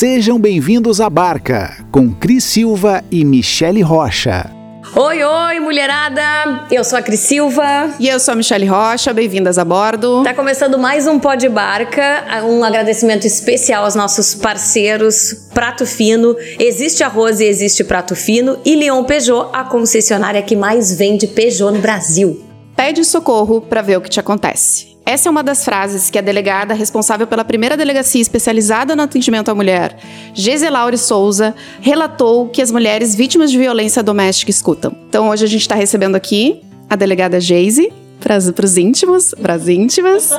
Sejam bem-vindos à Barca, com Cris Silva e Michele Rocha. Oi, oi, mulherada! Eu sou a Cris Silva. E eu sou a Michelle Rocha, bem-vindas a bordo. Tá começando mais um Pó de Barca. Um agradecimento especial aos nossos parceiros Prato Fino. Existe arroz e existe Prato Fino. E Leon Peugeot, a concessionária que mais vende Peugeot no Brasil. Pede socorro para ver o que te acontece. Essa é uma das frases que a delegada responsável pela primeira delegacia especializada no atendimento à mulher, Giselaure Souza, relatou que as mulheres vítimas de violência doméstica escutam. Então hoje a gente está recebendo aqui a delegada Geise, para os íntimos, para as íntimas,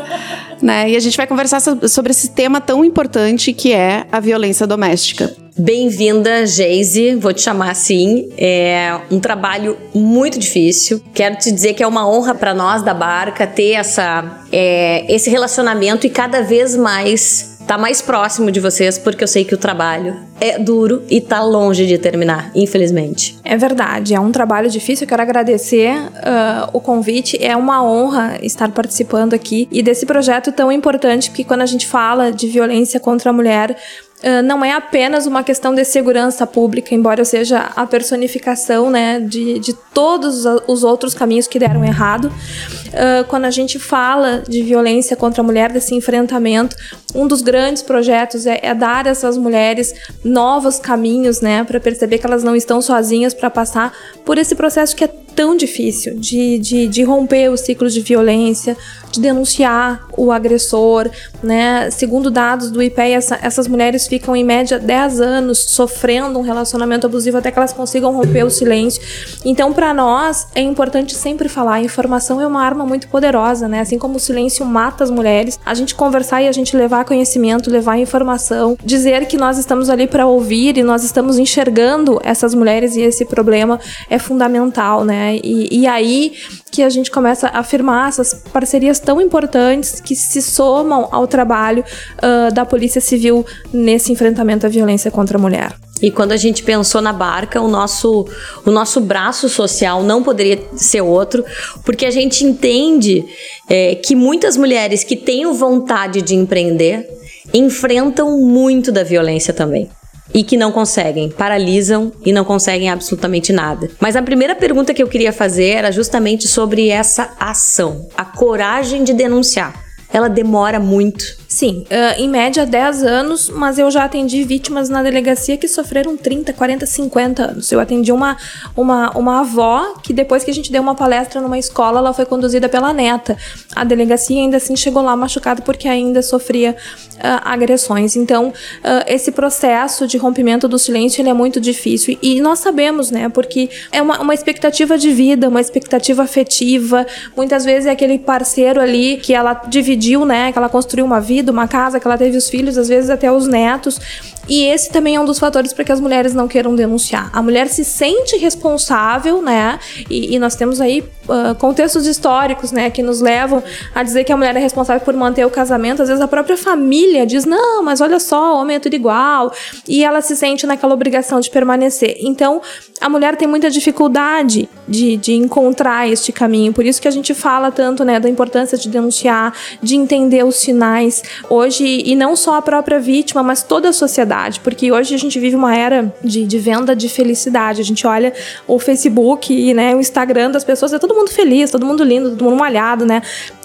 né? E a gente vai conversar sobre esse tema tão importante que é a violência doméstica. Bem-vinda, Geise. Vou te chamar assim. É um trabalho muito difícil. Quero te dizer que é uma honra para nós da Barca ter essa, é, esse relacionamento e cada vez mais tá mais próximo de vocês, porque eu sei que o trabalho é duro e tá longe de terminar, infelizmente. É verdade, é um trabalho difícil. Quero agradecer uh, o convite. É uma honra estar participando aqui e desse projeto tão importante, porque quando a gente fala de violência contra a mulher, Uh, não é apenas uma questão de segurança pública, embora seja a personificação né, de, de todos os outros caminhos que deram errado. Uh, quando a gente fala de violência contra a mulher, desse enfrentamento, um dos grandes projetos é, é dar a essas mulheres novos caminhos, né, para perceber que elas não estão sozinhas para passar por esse processo que é tão difícil de, de, de romper o ciclo de violência, de denunciar o agressor, né? Segundo dados do IPEA, essa, essas mulheres ficam em média 10 anos sofrendo um relacionamento abusivo até que elas consigam romper o silêncio. Então, para nós, é importante sempre falar, a informação é uma arma muito poderosa, né? Assim como o silêncio mata as mulheres, a gente conversar e a gente levar conhecimento, levar informação, dizer que nós estamos ali para ouvir e nós estamos enxergando essas mulheres e esse problema é fundamental, né? E, e aí que a gente começa a afirmar essas parcerias tão importantes que se somam ao trabalho uh, da Polícia Civil nesse enfrentamento à violência contra a mulher. E quando a gente pensou na barca, o nosso, o nosso braço social não poderia ser outro, porque a gente entende é, que muitas mulheres que têm vontade de empreender enfrentam muito da violência também e que não conseguem, paralisam e não conseguem absolutamente nada. Mas a primeira pergunta que eu queria fazer era justamente sobre essa ação, a coragem de denunciar. Ela demora muito Sim, uh, em média 10 anos, mas eu já atendi vítimas na delegacia que sofreram 30, 40, 50 anos. Eu atendi uma, uma, uma avó que depois que a gente deu uma palestra numa escola, ela foi conduzida pela neta. A delegacia ainda assim chegou lá machucada porque ainda sofria uh, agressões. Então, uh, esse processo de rompimento do silêncio é muito difícil. E nós sabemos, né, porque é uma, uma expectativa de vida, uma expectativa afetiva. Muitas vezes é aquele parceiro ali que ela dividiu, né, que ela construiu uma vida marido, uma casa, que ela teve os filhos, às vezes até os netos. E esse também é um dos fatores para que as mulheres não queiram denunciar. A mulher se sente responsável, né? E, e nós temos aí uh, contextos históricos, né, que nos levam a dizer que a mulher é responsável por manter o casamento. Às vezes a própria família diz: não, mas olha só, o homem é tudo igual. E ela se sente naquela obrigação de permanecer. Então, a mulher tem muita dificuldade de, de encontrar este caminho. Por isso que a gente fala tanto, né, da importância de denunciar, de entender os sinais. Hoje, e não só a própria vítima, mas toda a sociedade. Porque hoje a gente vive uma era de, de venda de felicidade. A gente olha o Facebook e né, o Instagram das pessoas, é todo mundo feliz, todo mundo lindo, todo mundo malhado, né?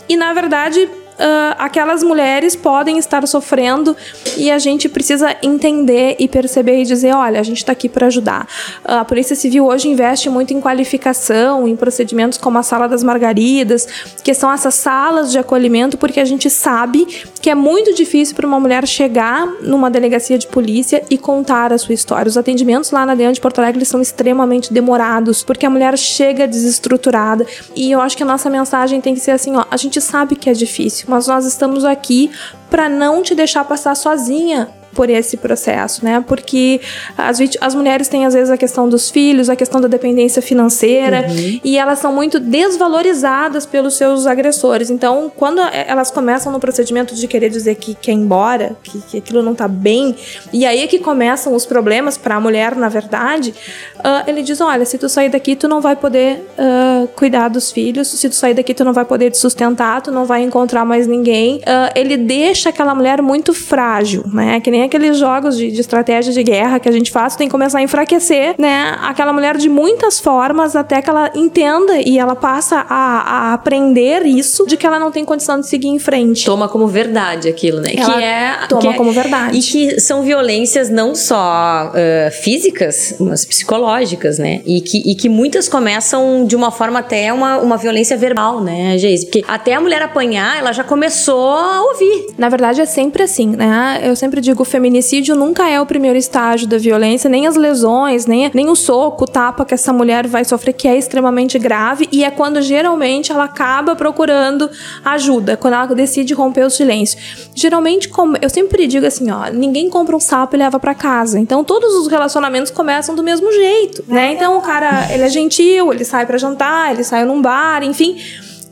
E na verdade, uh, aquelas mulheres podem estar sofrendo e a gente precisa entender e perceber e dizer, olha, a gente está aqui para ajudar. Uh, a Polícia Civil hoje investe muito em qualificação, em procedimentos como a Sala das Margaridas, que são essas salas de acolhimento, porque a gente sabe que é muito difícil para uma mulher chegar numa delegacia de polícia e contar a sua história. Os atendimentos lá na DEAN de Porto Alegre são extremamente demorados, porque a mulher chega desestruturada. E eu acho que a nossa mensagem tem que ser assim, ó, a gente sabe que é difícil, mas nós estamos aqui para não te deixar passar sozinha por esse processo, né? Porque as, as mulheres têm às vezes a questão dos filhos, a questão da dependência financeira uhum. e elas são muito desvalorizadas pelos seus agressores. Então, quando elas começam no procedimento de querer dizer que quer ir embora, que, que aquilo não tá bem, e aí é que começam os problemas para a mulher, na verdade, uh, ele diz: olha, se tu sair daqui, tu não vai poder uh, cuidar dos filhos, se tu sair daqui, tu não vai poder te sustentar, tu não vai encontrar mais ninguém. Uh, ele deixa aquela mulher muito frágil, né? Que nem aqueles jogos de, de estratégia de guerra que a gente faz, tu tem que começar a enfraquecer, né? Aquela mulher de muitas formas até que ela entenda e ela passa a, a aprender isso de que ela não tem condição de seguir em frente. Toma como verdade aquilo, né? Ela que é toma que é- como verdade. E que são violências não só uh, físicas, mas psicológicas, né? E que, e que muitas começam de uma forma até uma, uma violência verbal, né, Geise? Porque até a mulher apanhar, ela já começou a ouvir. Na verdade, é sempre assim, né? Eu sempre digo, feminicídio nunca é o primeiro estágio da violência, nem as lesões, nem, nem o soco, o tapa que essa mulher vai sofrer, que é extremamente grave, e é quando geralmente ela acaba procurando ajuda, quando ela decide romper o silêncio. Geralmente, eu sempre digo assim, ó, ninguém compra um sapo e leva pra casa. Então, todos os relacionamentos começam do mesmo jeito, né? Então, o cara, ele é gentil, ele sai pra jantar, ele sai num bar, enfim.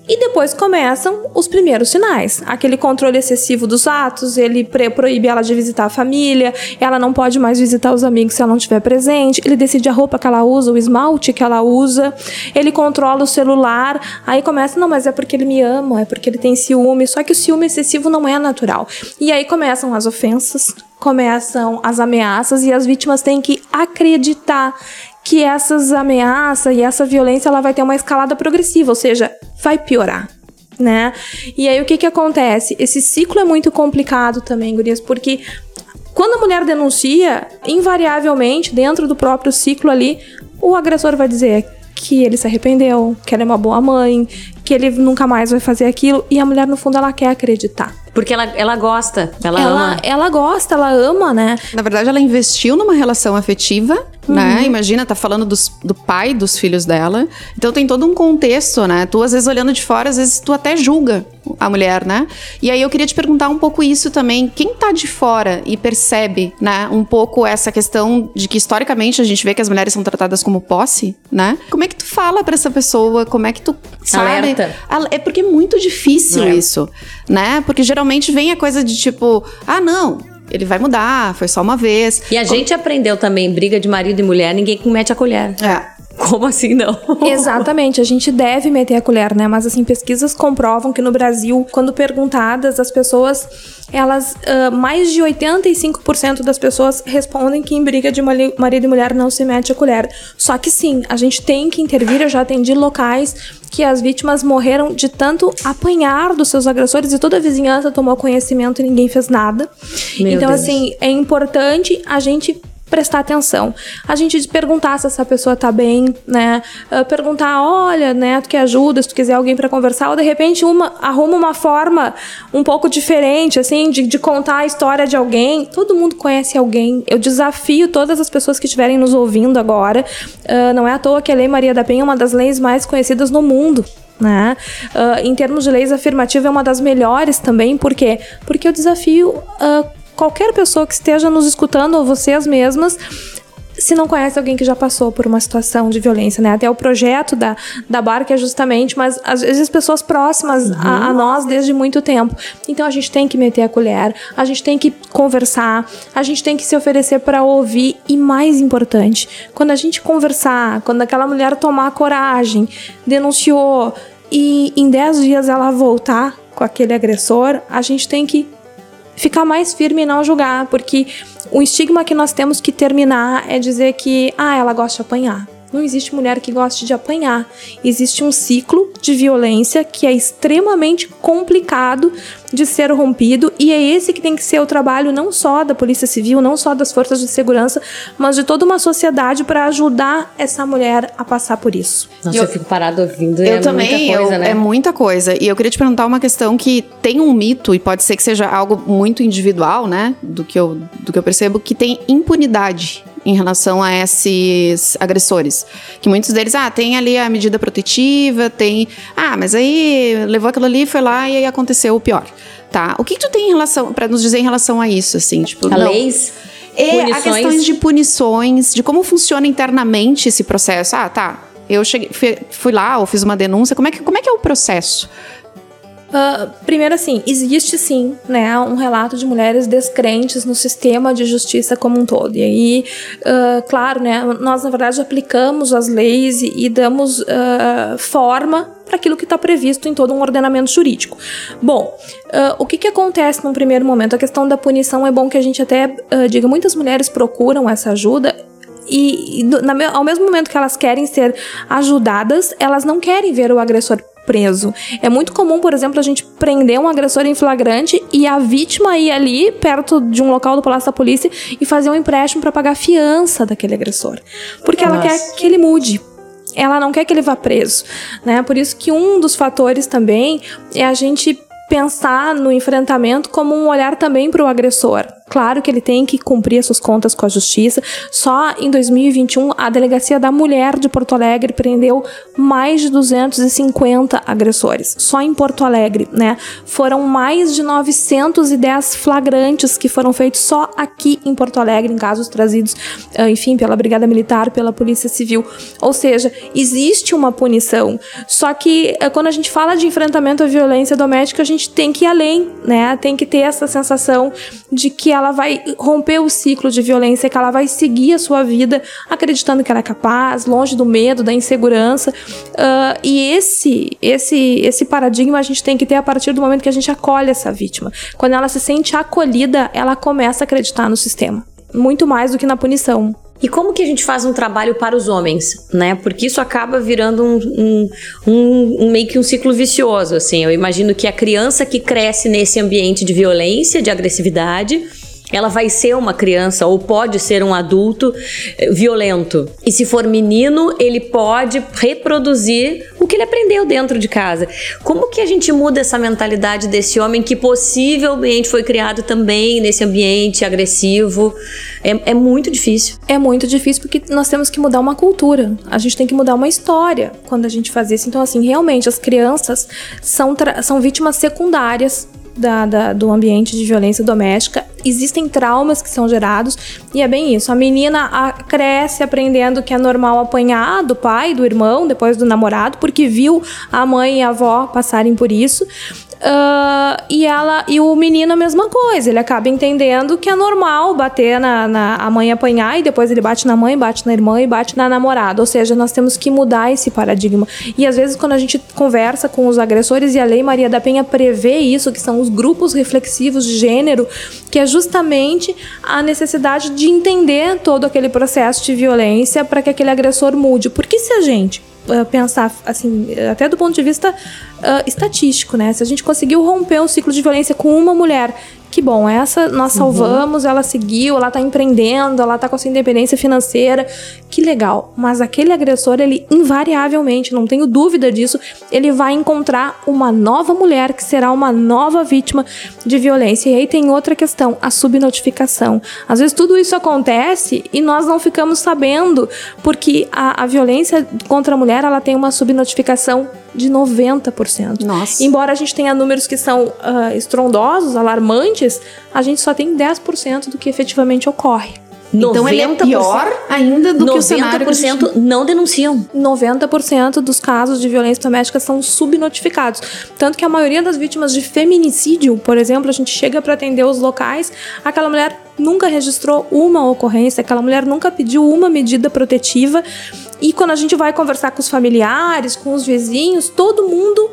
E depois começam os primeiros sinais. Aquele controle excessivo dos atos, ele proíbe ela de visitar a família, ela não pode mais visitar os amigos se ela não estiver presente, ele decide a roupa que ela usa, o esmalte que ela usa, ele controla o celular, aí começa, não, mas é porque ele me ama, é porque ele tem ciúme, só que o ciúme excessivo não é natural. E aí começam as ofensas, começam as ameaças e as vítimas têm que acreditar que essas ameaças e essa violência ela vai ter uma escalada progressiva, ou seja, vai piorar. Né? E aí o que que acontece? Esse ciclo é muito complicado também, gurias, porque quando a mulher denuncia, invariavelmente, dentro do próprio ciclo ali, o agressor vai dizer que ele se arrependeu, que ela é uma boa mãe, que ele nunca mais vai fazer aquilo, e a mulher, no fundo, ela quer acreditar. Porque ela, ela gosta, ela, Ela, ama. ela gosta, ela ama, né? Na verdade, ela investiu numa relação afetiva, né? Imagina, tá falando dos- do pai dos filhos dela. Então tem todo um contexto, né? Tu, às vezes, olhando de fora, às vezes tu até julga a mulher, né? E aí eu queria te perguntar um pouco isso também. Quem tá de fora e percebe, né, um pouco essa questão de que historicamente a gente vê que as mulheres são tratadas como posse, né? Como é que tu fala pra essa pessoa? Como é que tu sabe? Alerta. Al- É porque é muito difícil É. isso, né? Porque geralmente vem a coisa de tipo, ah, não, ele vai mudar, foi só uma vez. E a gente aprendeu também, briga de marido e mulher, ninguém mete a colher. É. Como assim não? Exatamente, a gente deve meter a colher, né? Mas assim, pesquisas comprovam que no Brasil, quando perguntadas, as pessoas, elas, ah, mais de 85% das pessoas respondem que em briga de marido e mulher não se mete a colher. Só que sim, a gente tem que intervir. Eu já atendi locais que as vítimas morreram de tanto apanhar dos seus agressores e toda a vizinhança tomou conhecimento e ninguém fez nada. Meu então, Deus. assim, é importante a gente prestar atenção. A gente perguntar se essa pessoa tá bem, né? Ah, perguntar, olha, né, tu quer ajuda, se tu quiser alguém para conversar, ou de repente uma arruma uma forma um pouco diferente, assim, de, de contar a história de alguém. Todo mundo conhece alguém. Eu desafio todas as pessoas que estiverem nos ouvindo agora. ah, não é à toa que a Lei Maria da Penha é uma das leis mais conhecidas no mundo. Né? Ah, em termos de leis afirmativa é uma das melhores também, por quê? Porque eu desafio ah, qualquer pessoa que esteja nos escutando, ou vocês mesmas, se não conhece alguém que já passou por uma situação de violência, né? Até o projeto da, da Barca é justamente, mas às vezes pessoas próximas a, a nós desde muito tempo. Então a gente tem que meter a colher, a gente tem que conversar, a gente tem que se oferecer para ouvir e mais importante, quando a gente conversar, quando aquela mulher tomar coragem, denunciou e em 10 dias ela voltar com aquele agressor, a gente tem que ficar mais firme e não julgar, porque o estigma que nós temos que terminar é dizer que, ah, ela gosta de apanhar. Não existe mulher que goste de apanhar. Existe um ciclo de violência que é extremamente complicado de ser rompido e é esse que tem que ser o trabalho não só da Polícia Civil, não só das forças de segurança, mas de toda uma sociedade para ajudar essa mulher a passar por isso. Nossa, Eu- eu, fico parado ouvindo. Eu é também, muita coisa, eu- né? é muita coisa. E eu queria te perguntar uma questão que tem um mito, e pode ser que seja algo muito individual, né? Do que eu, do que eu percebo, que tem impunidade em relação a esses agressores. Que muitos deles, ah, tem ali a medida protetiva, tem. Ah, mas aí levou aquilo ali, foi lá e aí aconteceu o pior. Tá? O que, tu tem em relação, para nos dizer em relação a isso, assim? Tipo, A não. leis, É, a punições. questões de punições, de como funciona internamente esse processo. Ah, tá. Eu cheguei, fui, fui lá ou fiz uma denúncia. Como é que, como é, que é o processo? Uh, primeiro, assim, existe sim, né, um relato de mulheres descrentes no sistema de justiça como um todo. E aí, uh, claro, né, nós na verdade aplicamos as leis e, e damos uh, forma para aquilo que está previsto em todo um ordenamento jurídico. Bom, o que, que acontece num primeiro momento? A questão da punição é bom que a gente até diga, muitas mulheres procuram essa ajuda e, e na, ao mesmo momento que elas querem ser ajudadas, elas não querem ver o agressor preso. É muito comum, por exemplo, a gente prender um agressor em flagrante e a vítima ir ali perto de um local do Palácio da Polícia e fazer um empréstimo para pagar a fiança daquele agressor. Porque Nossa. ela quer que ele mude ela não quer que ele vá preso, né? Por isso que um dos fatores também é a gente pensar no enfrentamento como um olhar também para o agressor. Claro que ele tem que cumprir as suas contas com a justiça. Só em 2021, a Delegacia da Mulher de Porto Alegre prendeu mais de 250 agressores. Só em Porto Alegre, né? Foram mais de 910 flagrantes que foram feitos só aqui em Porto Alegre, em casos trazidos, ah, enfim, pela Brigada Militar, pela Polícia Civil. Ou seja, existe uma punição. Só que ah, quando a gente fala de enfrentamento à violência doméstica, a gente tem que ir além, né? Tem que ter essa sensação de que ela vai romper o ciclo de violência, que ela vai seguir a sua vida acreditando que ela é capaz, longe do medo, da insegurança. Uh, e esse, esse, esse paradigma a gente tem que ter a partir do momento que a gente acolhe essa vítima. Quando ela se sente acolhida, ela começa a acreditar no sistema. Muito mais do que na punição. E como que a gente faz um trabalho para os homens, né? Porque isso acaba virando um, um, um, um, meio que um ciclo vicioso, assim. Eu imagino que a criança que cresce nesse ambiente de violência, de agressividade, ela vai ser uma criança ou pode ser um adulto eh, violento. E se for menino, ele pode reproduzir o que ele aprendeu dentro de casa. Como que a gente muda essa mentalidade desse homem que possivelmente foi criado também nesse ambiente agressivo? É, é muito difícil. É muito difícil porque nós temos que mudar uma cultura. A gente tem que mudar uma história quando a gente faz isso. Então, assim, realmente as crianças são, são vítimas secundárias da, da, do ambiente de violência doméstica. Existem traumas que são gerados e é bem isso. A menina cresce aprendendo que é normal apanhar do pai, do irmão, depois do namorado, porque viu a mãe e a avó passarem por isso. Uh, e ela e o menino a mesma coisa. Ele acaba entendendo que é normal bater na, na, a mãe apanhar e depois ele bate na mãe, bate na irmã e bate na namorada. Ou seja, nós temos que mudar esse paradigma. E às vezes quando a gente conversa com os agressores e a Lei Maria da Penha prevê isso, que são os grupos reflexivos de gênero, que é justamente a necessidade de entender todo aquele processo de violência para que aquele agressor mude. Porque se a gente uh, pensar, assim, até do ponto de vista uh, estatístico, né? Se a gente conseguiu romper um ciclo de violência com uma mulher que bom, essa nós uhum. salvamos, uhum. ela seguiu, ela tá empreendendo, ela tá com a sua independência financeira, que legal. Mas aquele agressor, ele invariavelmente, não tenho dúvida disso, ele vai encontrar uma nova mulher que será uma nova vítima de violência. E aí tem outra questão, a subnotificação. Às vezes tudo isso acontece e nós não ficamos sabendo, porque a, a violência contra a mulher, ela tem uma subnotificação de 90%. Nossa. Embora a gente tenha números que são uh, estrondosos, alarmantes, a gente só tem 10% do que efetivamente ocorre. Então ele é pior ainda do que o cenário 90% não denunciam. 90% dos casos de violência doméstica são subnotificados. Tanto que a maioria das vítimas de feminicídio, por exemplo, a gente chega para atender os locais, aquela mulher nunca registrou uma ocorrência, aquela mulher nunca pediu uma medida protetiva. E quando a gente vai conversar com os familiares, com os vizinhos, todo mundo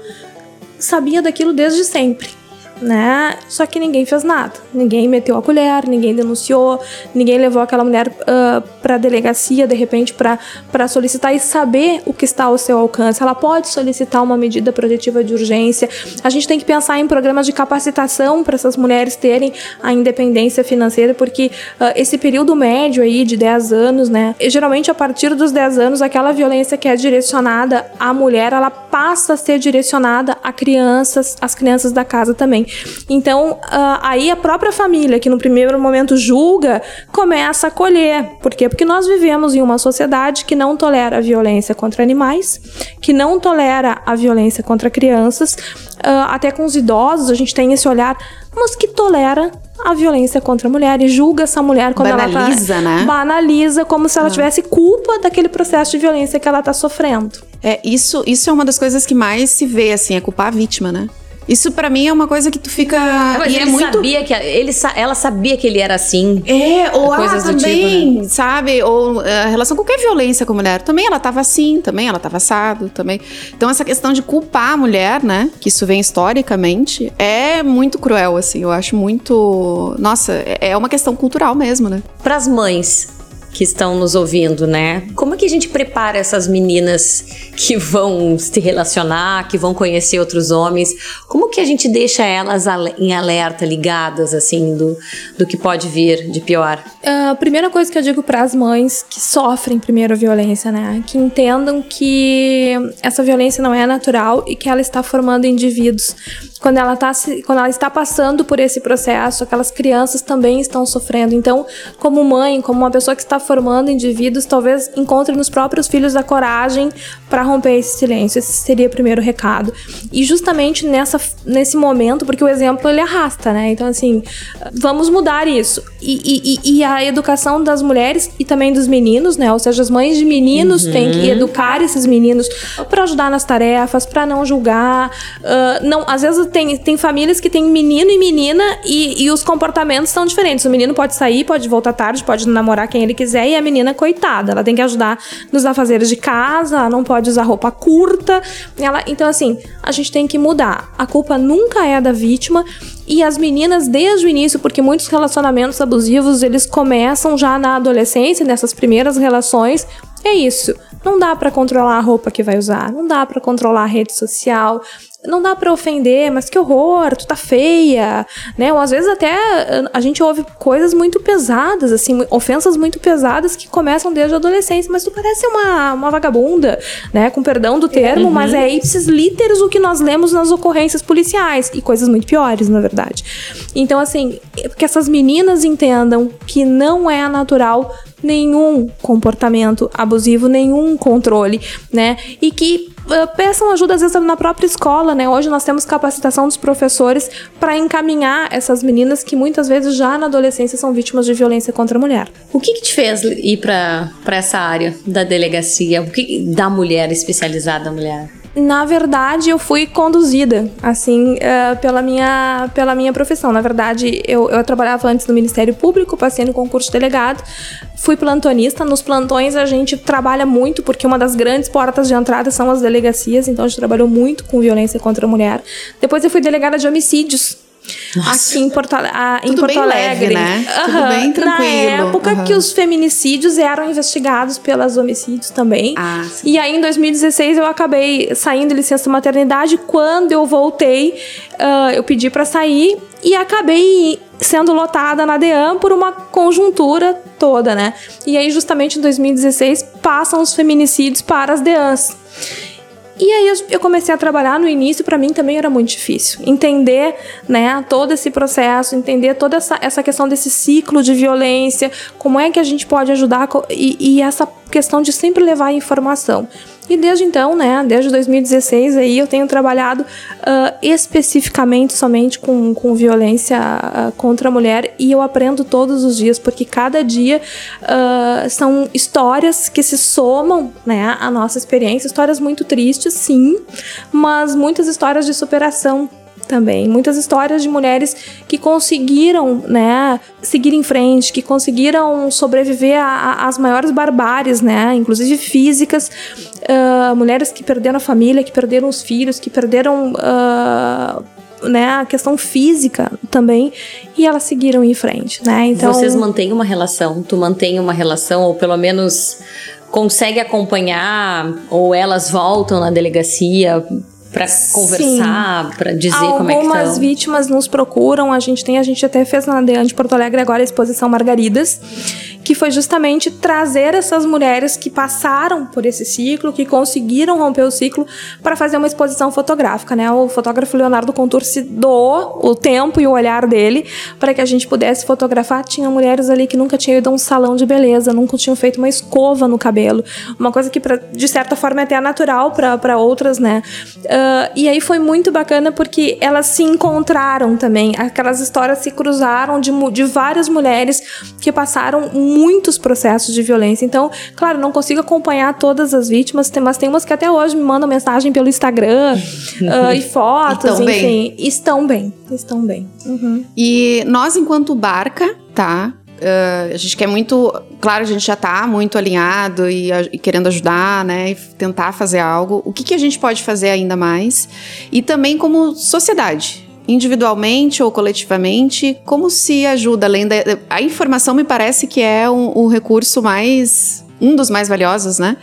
sabia daquilo desde sempre né? Só que ninguém fez nada. Ninguém meteu a colher, ninguém denunciou, ninguém levou aquela mulher uh, para delegacia de repente para solicitar e saber o que está ao seu alcance. Ela pode solicitar uma medida protetiva de urgência. A gente tem que pensar em programas de capacitação para essas mulheres terem a independência financeira, porque uh, esse período médio aí de 10 anos, né? Geralmente a partir dos 10 anos, aquela violência que é direcionada à mulher, ela passa a ser direcionada a crianças, as crianças da casa também. Então, uh, aí a própria família, que no primeiro momento julga, começa a acolher. Por quê? Porque nós vivemos em uma sociedade que não tolera a violência contra animais, que não tolera a violência contra crianças, uh, até com os idosos a gente tem esse olhar, mas que tolera a violência contra a mulher e julga essa mulher quando banaliza, ela tá, né? banaliza como se ela ah. tivesse culpa daquele processo de violência que ela está sofrendo. É, isso, isso é uma das coisas que mais se vê, assim, é culpar a vítima, né? Isso para mim é uma coisa que tu fica. Mas e ele é muito. sabia que ele, ela sabia que ele era assim. É, ou ah, também, tipo, sabe? Ou eh, a relação com qualquer violência com a mulher. Também ela tava assim, também ela tava assado, também. Então essa questão de culpar a mulher, né? Que isso vem historicamente, é muito cruel, assim. Eu acho muito. Nossa, é é uma questão cultural mesmo, né? Para as mães que estão nos ouvindo, né? Como é que a gente prepara essas meninas que vão se relacionar, que vão conhecer outros homens? Como que a gente deixa elas em alerta, ligadas, assim, do, do que pode vir de pior? A primeira coisa que eu digo para as mães que sofrem primeiro a violência, né? Que entendam que essa violência não é natural e que ela está formando indivíduos. Quando ela, tá, quando ela está passando por esse processo, aquelas crianças também estão sofrendo. Então, como mãe, como uma pessoa que está formando indivíduos, talvez encontre nos próprios filhos a coragem para romper esse silêncio. Esse seria o primeiro recado. E justamente nessa, nesse momento, porque o exemplo ele arrasta, né? Então, assim, vamos mudar isso. E, e- e- a educação das mulheres e também dos meninos, né? Ou seja, as mães de meninos têm que educar esses meninos para ajudar nas tarefas, para não julgar. Ah, não, às vezes tem, tem famílias que tem menino e menina e, e os comportamentos são diferentes. O menino pode sair, pode voltar tarde, pode namorar quem ele quiser e a menina, coitada, ela tem que ajudar nos afazeres de casa, ela não pode usar roupa curta. Ela, então, assim, a gente tem que mudar. A culpa nunca é da vítima e as meninas desde o início, porque muitos relacionamentos abusivos eles começam já na adolescência, nessas primeiras relações. É isso. Não dá pra controlar a roupa que vai usar, não dá pra controlar a rede social, não dá pra ofender, mas que horror, tu tá feia, né? Ou às vezes até a gente ouve coisas muito pesadas, assim, ofensas muito pesadas que começam desde a adolescência, mas tu parece uma, uma vagabunda, né? Com perdão do termo, mas é ipsis literis o que nós lemos nas ocorrências policiais e coisas muito piores, na verdade. Então, assim, que essas meninas entendam que não é natural nenhum comportamento abusivo, nenhum controle, né? E que peçam ajuda às vezes na própria escola, né? Hoje nós temos capacitação dos professores para encaminhar essas meninas que muitas vezes já na adolescência são vítimas de violência contra a mulher. O que, que te fez ir para essa área da delegacia? O que da mulher especializada da mulher? Na verdade, eu fui conduzida, assim, eh, pela, minha, pela minha profissão. Na verdade, eu, eu trabalhava antes no Ministério Público, passei no concurso de delegado, fui plantonista. Nos plantões a gente trabalha muito, porque uma das grandes portas de entrada são as delegacias, então a gente trabalhou muito com violência contra a mulher. Depois eu fui delegada de homicídios. Aqui em Porto, a- em Tudo Porto Alegre. leve, né? Tudo Aham. bem tranquilo. Na época Aham. que os feminicídios eram investigados pelas homicídios também. Ah, sim. E aí, em 2016, eu acabei saindo de licença maternidade. Quando eu voltei, ah, eu pedi pra sair e acabei sendo lotada na DEAM por uma conjuntura toda, né? E aí, justamente em 2016, passam os feminicídios para as DEANs. E aí eu- comecei a trabalhar no início, pra mim também era muito difícil. Entender, né, todo esse processo, entender toda essa, essa questão desse ciclo de violência, como é que a gente pode ajudar e, e essa questão de sempre levar informação. E desde então, né, desde 2016 aí eu tenho trabalhado ah, especificamente somente com, com violência ah, contra a mulher e eu aprendo todos os dias, porque cada dia ah, são histórias que se somam, né, à nossa experiência, histórias muito tristes, sim, mas muitas histórias de superação também. Muitas histórias de mulheres que conseguiram, né, seguir em frente, que conseguiram sobreviver às maiores barbáries, né, inclusive físicas. Ah, mulheres que perderam a família, que perderam os filhos, que perderam ah, né, a questão física também, e elas seguiram em frente, né? Então, Vocês mantêm uma relação? Tu mantém uma relação, ou pelo menos consegue acompanhar, ou elas voltam na delegacia para conversar, para dizer como é que Algumas vítimas nos procuram, a gente tem, a gente até fez na DEAN de Porto Alegre agora a exposição Margaridas, que foi justamente trazer essas mulheres que passaram por esse ciclo, que conseguiram romper o ciclo, para fazer uma exposição fotográfica, né? O fotógrafo Leonardo Contur se doou o tempo e o olhar dele para que a gente pudesse fotografar. Tinha mulheres ali que nunca tinham ido a um salão de beleza, nunca tinham feito uma escova no cabelo, uma coisa que pra, de certa forma é até natural para outras, né? Ah, e aí foi muito bacana porque elas se encontraram também, aquelas histórias se cruzaram de, de várias mulheres que passaram muitos processos de violência. Então, claro, não consigo acompanhar todas as vítimas, mas tem umas que até hoje me mandam mensagem pelo Instagram uh, e fotos, Estão enfim. bem. Estão bem, estão bem. Uhum. E nós, enquanto barca, tá? Uh, a gente quer muito. Claro, a gente já tá muito alinhado e, a- e querendo ajudar, né? E tentar fazer algo. O que, que a gente pode fazer ainda mais? E também como sociedade. Individualmente ou coletivamente, como se ajuda além da. A informação me parece que é um- o recurso mais. um dos mais valiosos, né?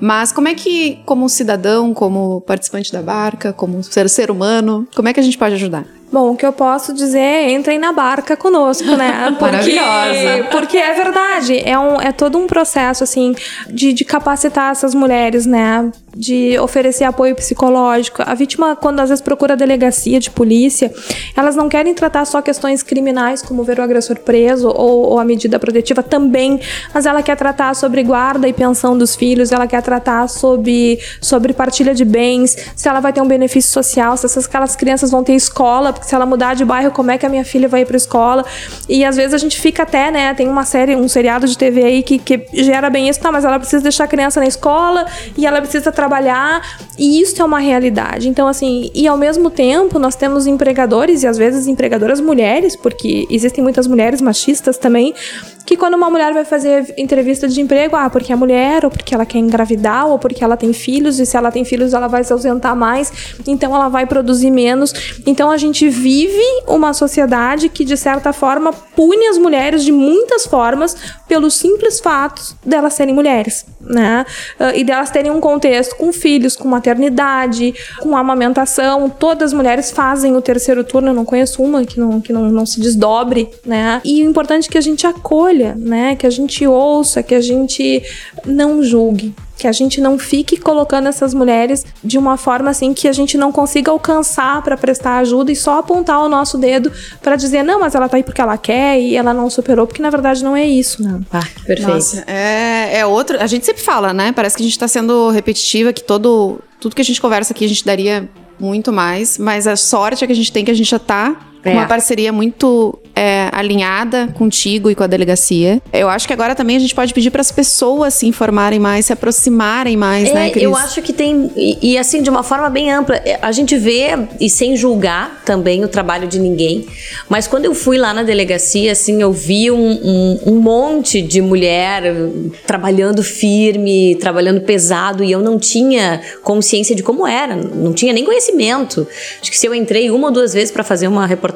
Mas como é que, como cidadão, como participante da barca, como ser, ser humano, como é que a gente pode ajudar? Bom, o que eu posso dizer é entrem na barca conosco, né? Porque, Maravilhosa. porque é verdade, é, um, é todo um processo, assim, de, de capacitar essas mulheres, né? De oferecer apoio psicológico. A vítima, quando às vezes procura a delegacia de polícia, elas não querem tratar só questões criminais, como ver o agressor preso ou, ou a medida protetiva também, mas ela quer tratar sobre guarda e pensão dos filhos, ela quer tratar sobre, sobre partilha de bens, se ela vai ter um benefício social, se essas aquelas crianças vão ter escola, porque se ela mudar de bairro, como é que a minha filha vai ir para escola? E às vezes a gente fica até, né, tem uma série, um seriado de TV aí que, que gera bem isso, tá, mas ela precisa deixar a criança na escola e ela precisa trabalhar, e isso é uma realidade. Então, assim, e ao mesmo tempo nós temos empregadores e às vezes empregadoras mulheres, porque existem muitas mulheres machistas também, que quando uma mulher vai fazer entrevista de emprego, ah, porque é mulher, ou porque ela quer engravidar, ou porque ela tem filhos, e se ela tem filhos ela vai se ausentar mais, então ela vai produzir menos. Então a gente vive uma sociedade que, de certa forma, pune as mulheres de muitas formas pelo simples fato delas serem mulheres, né? Ah, E delas terem um contexto com filhos, com maternidade, com amamentação. Todas as mulheres fazem o terceiro turno, eu não conheço uma que não, que não, não se desdobre, né? E o importante é que a gente acolha, né? Que a gente ouça, que a gente não julgue. Que a gente não fique colocando essas mulheres de uma forma assim que a gente não consiga alcançar para prestar ajuda e só apontar o nosso dedo para dizer, não, mas ela tá aí porque ela quer e ela não superou, porque na verdade não é isso, né? Ah, perfeito. Nossa, é, é outro. A gente sempre fala, né? Parece que a gente tá sendo repetitiva, que todo. Tudo que a gente conversa aqui a gente daria muito mais, mas a sorte é que a gente tem que a gente já tá É. uma parceria muito é, alinhada contigo e com a delegacia. Eu acho que agora também a gente pode pedir para as pessoas se informarem mais, se aproximarem mais, É, né, Cris? eu acho que tem. E, e, assim, de uma forma bem ampla. é, A gente vê, e sem julgar também o trabalho de ninguém, mas quando eu fui lá na delegacia, assim, eu vi um, um- um monte de mulher uh, trabalhando firme, trabalhando pesado, e eu não tinha consciência de como era, não tinha nem conhecimento. Acho que se eu entrei uma ou duas vezes para fazer uma reportagem,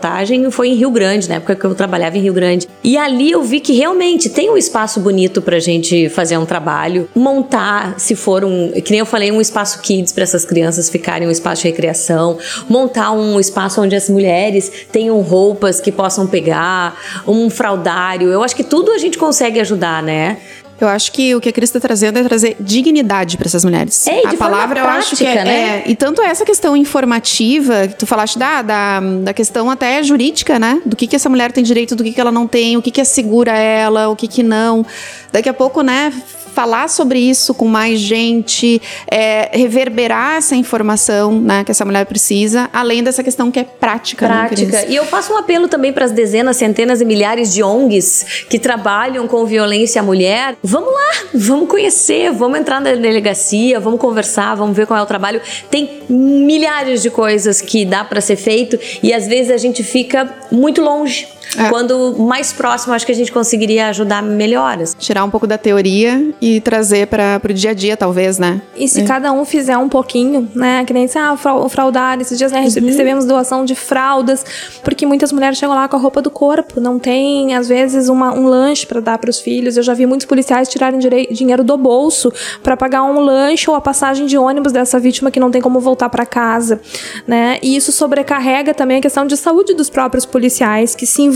foi em Rio Grande, na época que eu trabalhava em Rio Grande. E ali eu vi que realmente tem um espaço bonito pra gente fazer um trabalho, montar, se for um, que nem eu falei, um espaço kids para essas crianças ficarem um espaço de recreação, montar um espaço onde as mulheres tenham roupas que possam pegar, um fraldário. Eu acho que tudo a gente consegue ajudar, né? Eu acho que o que a Cris está trazendo é trazer dignidade para essas mulheres. É, e de a palavra eu acho que é, prática, né? é. E tanto essa questão informativa, que tu falaste da, da, da questão até jurídica, né? Do que, que essa mulher tem direito, do que, que ela não tem, o que, que assegura ela, o que, que não. Daqui a pouco, né? Falar sobre isso com mais gente, é, reverberar essa informação né, que essa mulher precisa, além dessa questão que é prática. né, prática. e eu faço um apelo também para as dezenas, centenas e milhares de ONGs que trabalham com violência à mulher. Vamos lá, vamos conhecer, vamos entrar na delegacia, vamos conversar, vamos ver qual é o trabalho. Tem milhares de coisas que dá para ser feito e às vezes a gente fica muito longe. É. Quando mais próximo, acho que a gente conseguiria ajudar melhor. assim. Tirar um pouco da teoria e trazer para o dia a dia, talvez, né? E se cada um fizer um pouquinho, né? Que nem ah, o frau- o fraudar, esses dias né, recebemos doação de fraldas, porque muitas mulheres chegam lá com a roupa do corpo, não tem, às vezes, uma, um lanche para dar para os filhos. Eu já vi muitos policiais tirarem dinheiro do bolso para pagar um lanche ou a passagem de ônibus dessa vítima que não tem como voltar para casa, né? E isso sobrecarrega também a questão de saúde dos próprios policiais, que se envolvem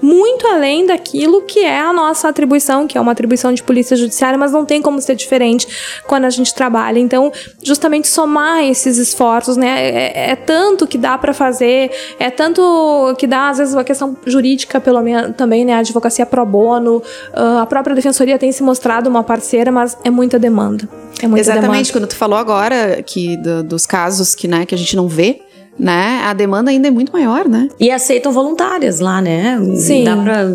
muito além daquilo que é a nossa atribuição, que é uma atribuição de polícia judiciária, mas não tem como ser diferente quando a gente trabalha. Então, justamente somar esses esforços, né? É, é tanto que dá para fazer, é tanto que dá, às vezes, a questão jurídica, pelo menos, também, né? A advocacia pro bono, ah, a própria defensoria tem se mostrado uma parceira, mas é muita demanda. É muita Exatamente, demanda. quando tu falou agora que do- dos casos que, né, que a gente não vê, né? A demanda ainda é muito maior, né? E aceitam voluntárias lá, né? Sim. Dá pra...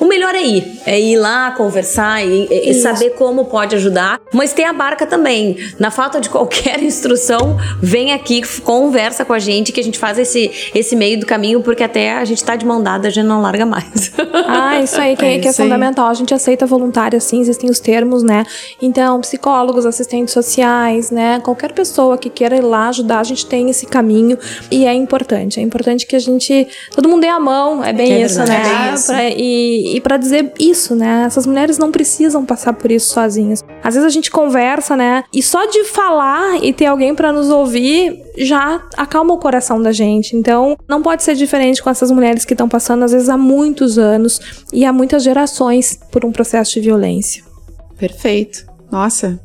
O melhor é ir. É ir lá, conversar e, e saber como pode ajudar. Mas tem a barca também. Na falta de qualquer instrução, vem aqui, conversa com a gente, que a gente faz esse, esse meio do caminho, porque até a gente tá de mão dada, a gente não larga mais. Ah, isso aí que É é, que é fundamental. A gente aceita voluntário, sim, existem os termos, né? Então, psicólogos, assistentes sociais, né? Qualquer pessoa que queira ir lá ajudar, a gente tem esse caminho e é importante. É importante que a gente. Todo mundo dê a mão, é bem É isso, verdade. né? É isso. Pra- e e para dizer isso, né? Essas mulheres não precisam passar por isso sozinhas. Às vezes a gente conversa, né? E só de falar e ter alguém pra nos ouvir já acalma o coração da gente. Então, não pode ser diferente com essas mulheres que estão passando, às vezes, há muitos anos e há muitas gerações por um processo de violência. Perfeito. Nossa.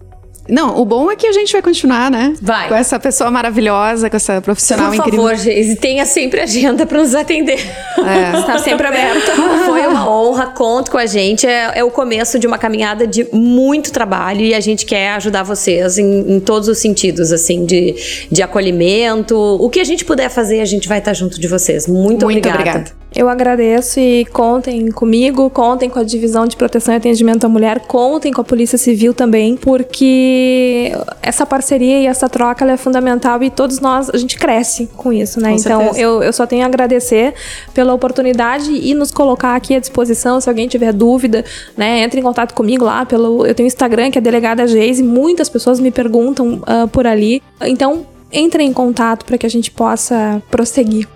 Não, o bom é que a gente vai continuar, né? Vai. Com essa pessoa maravilhosa, com essa profissional Por incrível. favor, Geise, tenha sempre agenda pra nos atender. É. Está sempre aberto. Foi uma honra, conto com a gente. É, é o começo de uma caminhada de muito trabalho e a gente quer ajudar vocês em, em todos os sentidos, assim, de, de acolhimento. O que a gente puder fazer, a gente vai estar junto de vocês. Muito, Muito obrigada. obrigada. Eu agradeço e contem comigo, contem com a Divisão de Proteção e Atendimento à Mulher, contem com a Polícia Civil também, porque essa parceria e essa troca é fundamental e todos nós, a gente cresce com isso, né? Com então, eu, eu só tenho a agradecer pela oportunidade e nos colocar aqui à disposição, se alguém tiver dúvida, né? Entre em contato comigo lá pelo... Eu tenho Instagram, que é Delegada Geise, muitas pessoas me perguntam ah, por ali. Então, entre em contato para que a gente possa prosseguir.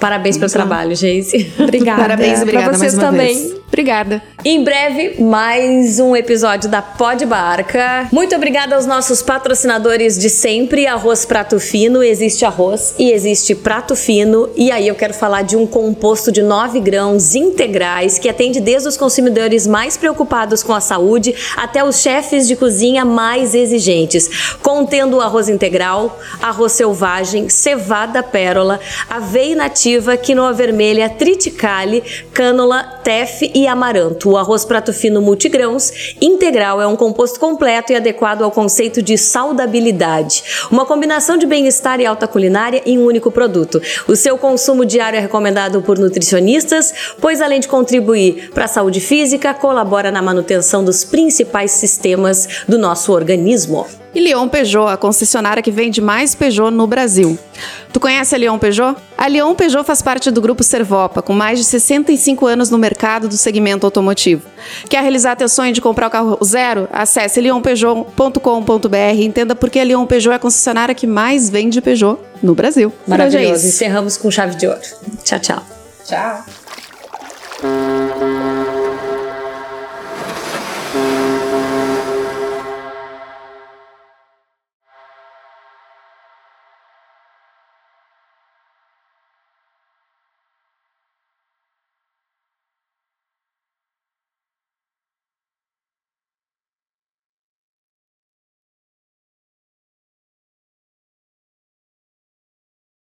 Parabéns pelo trabalho, Geise. Obrigada. Parabéns, obrigada Pra vocês mais uma também. vez. Obrigada. Em breve, mais um episódio da Pod Barca. Muito obrigada aos nossos patrocinadores de sempre. Arroz Prato Fino, existe arroz e existe prato fino. E aí eu quero falar de um composto de 9 grãos integrais que atende desde os consumidores mais preocupados com a saúde até os chefes de cozinha mais exigentes. Contendo o arroz integral, arroz selvagem, cevada pérola, aveia nativa, quinoa vermelha, triticale, cânula, teff e amaranto. O arroz prato fino multigrãos integral é um composto completo e adequado ao conceito de saudabilidade. Uma combinação de bem-estar e alta culinária em um único produto. O seu consumo diário é recomendado por nutricionistas, pois além de contribuir para a saúde física, colabora na manutenção dos principais sistemas do nosso organismo. E Leon Peugeot, a concessionária que vende mais Peugeot no Brasil. Tu conhece a Leon Peugeot? A Leon Peugeot faz parte do grupo Servopa, com mais de 65 anos no mercado do segmento automotivo. Quer realizar teu sonho de comprar o carro zero? Acesse leonpeugeot.com.br e entenda por que a Leon Peugeot é a concessionária que mais vende Peugeot no Brasil. É Maravilhoso. isso. Encerramos com chave de ouro. Tchau, tchau. Tchau.